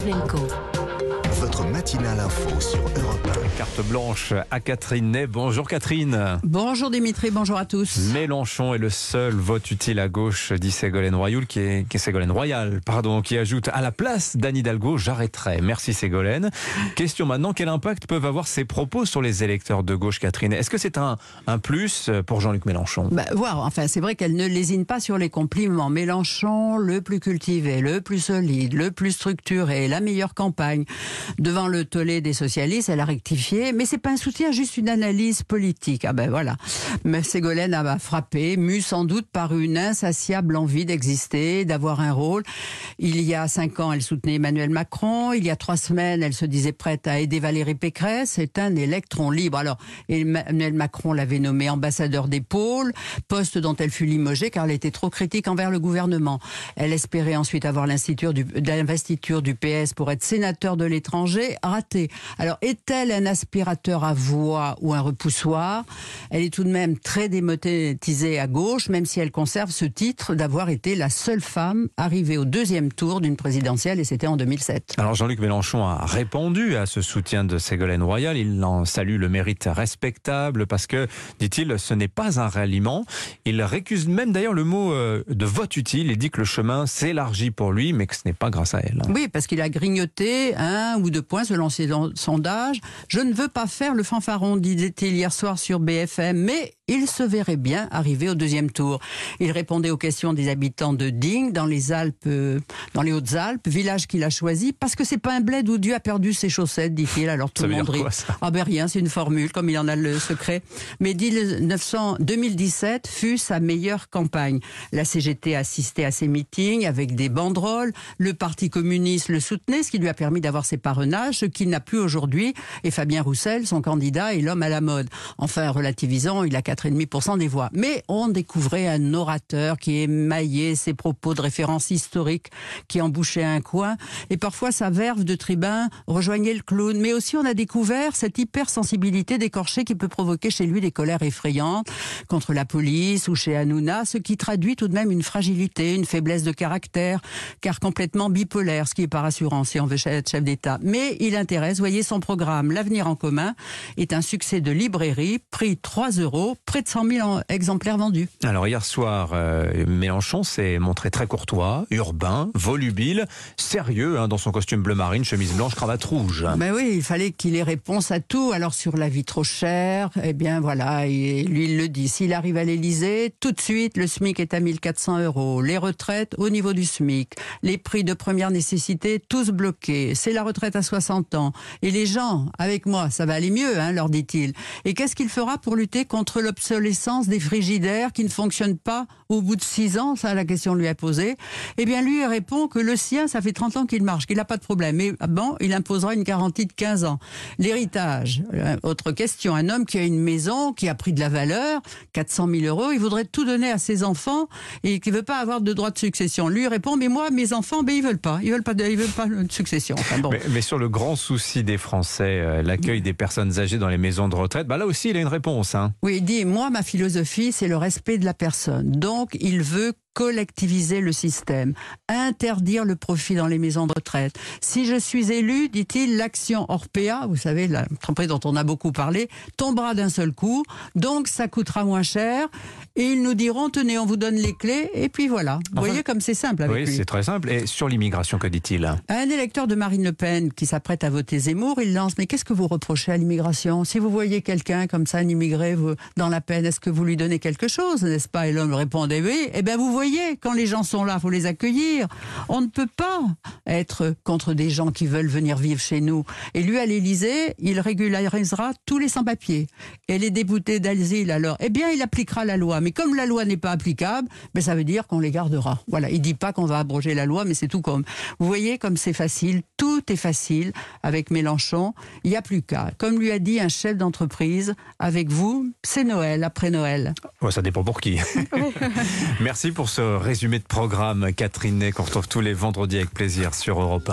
Renko. Votre matinale info sur Europe Carte blanche à Catherine Ney. Bonjour Catherine. Bonjour Dimitri, bonjour à tous. Mélenchon est le seul vote utile à gauche, dit Ségolène Royal, qui est, qui est Ségolène Royal, pardon, qui ajoute à la place d'Anne Hidalgo, j'arrêterai. Merci Ségolène. Question maintenant, quel impact peuvent avoir ces propos sur les électeurs de gauche, Catherine? Est-ce que c'est un, un plus pour Jean-Luc Mélenchon? Bah, voir, enfin, c'est vrai qu'elle ne lésine pas sur les compliments. Mélenchon, le plus cultivé, le plus solide, le plus structuré, la meilleure campagne. Devant le tollé des socialistes, elle a rectifié, mais c'est pas un soutien, juste une analyse politique. Ah ben voilà. Mais Ségolène a frappé, mue sans doute par une insatiable envie d'exister, d'avoir un rôle. Il y a cinq ans, elle soutenait Emmanuel Macron. Il y a trois semaines, elle se disait prête à aider Valérie Pécresse. C'est un électron libre. Alors, Emmanuel Macron l'avait nommée ambassadeur des pôles, poste dont elle fut limogée car elle était trop critique envers le gouvernement. Elle espérait ensuite avoir l'investiture du, du PS pour être sénateur de l'étranger, raté. Alors, est-elle un aspirateur à voix ou un repoussoir? Elle est tout de même très démonétisée à gauche, même si elle conserve ce titre d'avoir été la seule femme arrivée au deuxième tour d'une présidentielle, et c'était en 2007. Alors Jean-Luc Mélenchon a répondu à ce soutien de Ségolène Royal. Il en salue le mérite respectable parce que, dit-il, ce n'est pas un ralliement. Il récuse même d'ailleurs le mot euh, de vote utile. Il dit que le chemin s'élargit pour lui, mais que ce n'est pas grâce à elle. Oui, parce qu'il a grignoté un ou deux points selon ses sondages. Je ne veux pas faire le fanfaron, disait-il hier soir sur BFM, mais il se verrait bien arriver au deuxième tour. Il répondait aux questions des habitants de Digne, dans les Alpes, euh, dans les Hautes-Alpes, village qu'il a choisi, parce que c'est pas un bled où Dieu a perdu ses chaussettes, dit-il. Alors tout Ça le monde rit. quoi, Ah ben rien, c'est une formule, comme il en a le secret. Mais 1900 2017 fut sa meilleure campagne. La CGT assistait à ses meetings avec des banderoles. Le Parti communiste le soutenait, ce qui lui a permis d'avoir ses parrainages, ce qu'il n'a plus aujourd'hui. Et Fabien Roussel, son candidat, est l'homme à la mode. Enfin, relativisant, il a 4,5% des voix. Mais on découvrait un orateur qui émaillait ses propos de référence historique, qui embouchait un coin. Et parfois, sa verve de tribun rejoignait le clown. Mais aussi, on a découvert cette hypersensibilité d'écorché qui peut provoquer chez lui des colères effrayantes contre la police ou chez Hanouna, ce qui traduit tout de même une fragilité, une faiblesse de caractère, car complètement bipolaire, ce qui est pas rassurant si on veut être chef d'État. Mais il intéresse, voyez son programme L'avenir en commun est un succès de librairie, prix 3 euros, près de 100 000 exemplaires vendus. Alors hier soir, euh, Mélenchon s'est montré très courtois, urbain, volubile, sérieux hein, dans son costume bleu marine, chemise blanche, cravate rouge. Ben oui, il fallait qu'il ait réponse à tout. Alors sur la vie trop chère, eh bien voilà, lui il le dit. S'il arrive à l'Élysée, tout de suite le SMIC est à 1400 euros. Les retraites au niveau du SMIC, les prix de première nécessité tous bloqués. C'est la retraite à 60 ans. Et les gens, avec moi, ça va aller mieux, hein, leur dit-il. Et qu'est-ce qu'il fera pour lutter contre l'obsolescence des frigidaires qui ne fonctionnent pas au bout de 6 ans Ça, la question lui a posée. Eh bien, lui il répond que le sien, ça fait 30 ans qu'il marche, qu'il n'a pas de problème. Mais ah bon, il imposera une garantie de 15 ans. L'héritage, euh, autre question. Un homme qui a une maison, qui a pris de la valeur, 400 000 euros, il voudrait tout donner à ses enfants et qui veut pas avoir de droit de succession. Lui répond, mais moi, mes enfants, ben, ils veulent pas. Ils veulent pas de, ils veulent pas de succession. Enfin, bon. Mais, mais sur le grand souci des Français, euh, l'accueil des personnes âgées dans les maisons de retraite, bah là aussi il a une réponse. Hein. Oui, il dit, moi, ma philosophie, c'est le respect de la personne. Donc, il veut collectiviser le système, interdire le profit dans les maisons de retraite. Si je suis élu, dit-il, l'action Orpea, vous savez, l'entreprise dont on a beaucoup parlé, tombera d'un seul coup, donc ça coûtera moins cher, et ils nous diront, tenez, on vous donne les clés, et puis voilà. Vous voyez comme c'est simple avec Oui, c'est très simple. Et sur l'immigration, que dit-il? Un électeur de Marine Le Pen qui s'apprête à voter Zemmour, il lance Mais qu'est-ce que vous reprochez à l'immigration? Si vous voyez quelqu'un comme ça, un immigré, vous, dans la peine, est-ce que vous lui donnez quelque chose, n'est-ce pas? Et l'homme répondait Oui. Eh bien, vous voyez, quand les gens sont là, faut les accueillir. On ne peut pas être contre des gens qui veulent venir vivre chez nous. Et lui, à l'Élysée, il régularisera tous les sans-papiers. Et les déboutés d'asile, alors, eh bien, il appliquera la loi. Mais comme la loi n'est pas applicable, ben, ça veut dire qu'on les gardera. Voilà. Il dit pas qu'on va abroger la loi, mais c'est tout comme. Vous voyez comme c'est facile. Est facile avec Mélenchon. Il n'y a plus qu'à. Comme lui a dit un chef d'entreprise, avec vous, c'est Noël, après Noël. Ouais, Ça dépend pour qui. Merci pour ce résumé de programme, Catherine Ney, qu'on retrouve tous les vendredis avec plaisir sur Europe 1.